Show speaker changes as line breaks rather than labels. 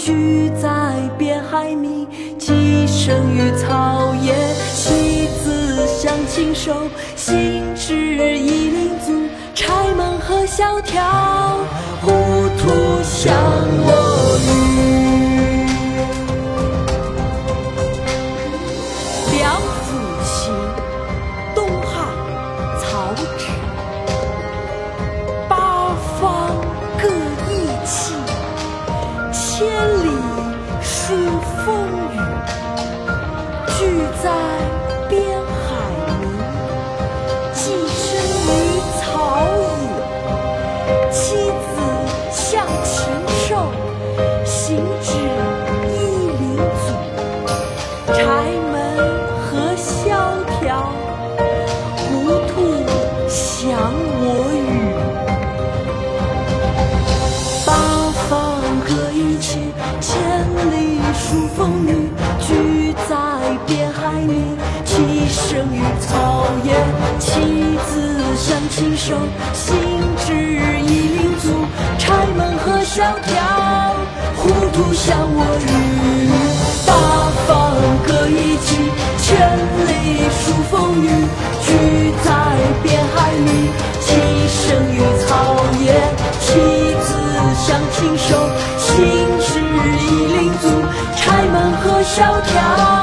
居在边海觅，栖身于草野，妻子相亲手，心事已立足，柴门和萧条，糊涂相我。妻子向禽兽，行止夷陵足。柴门何萧条，糊涂降我语。八方各一气，千里数风雨。聚在边海里，栖身于草原。妻子向禽兽，条糊涂像我与八方各一起千里数风雨聚在边海里其生于草野妻子相亲手心止已领足柴门和萧条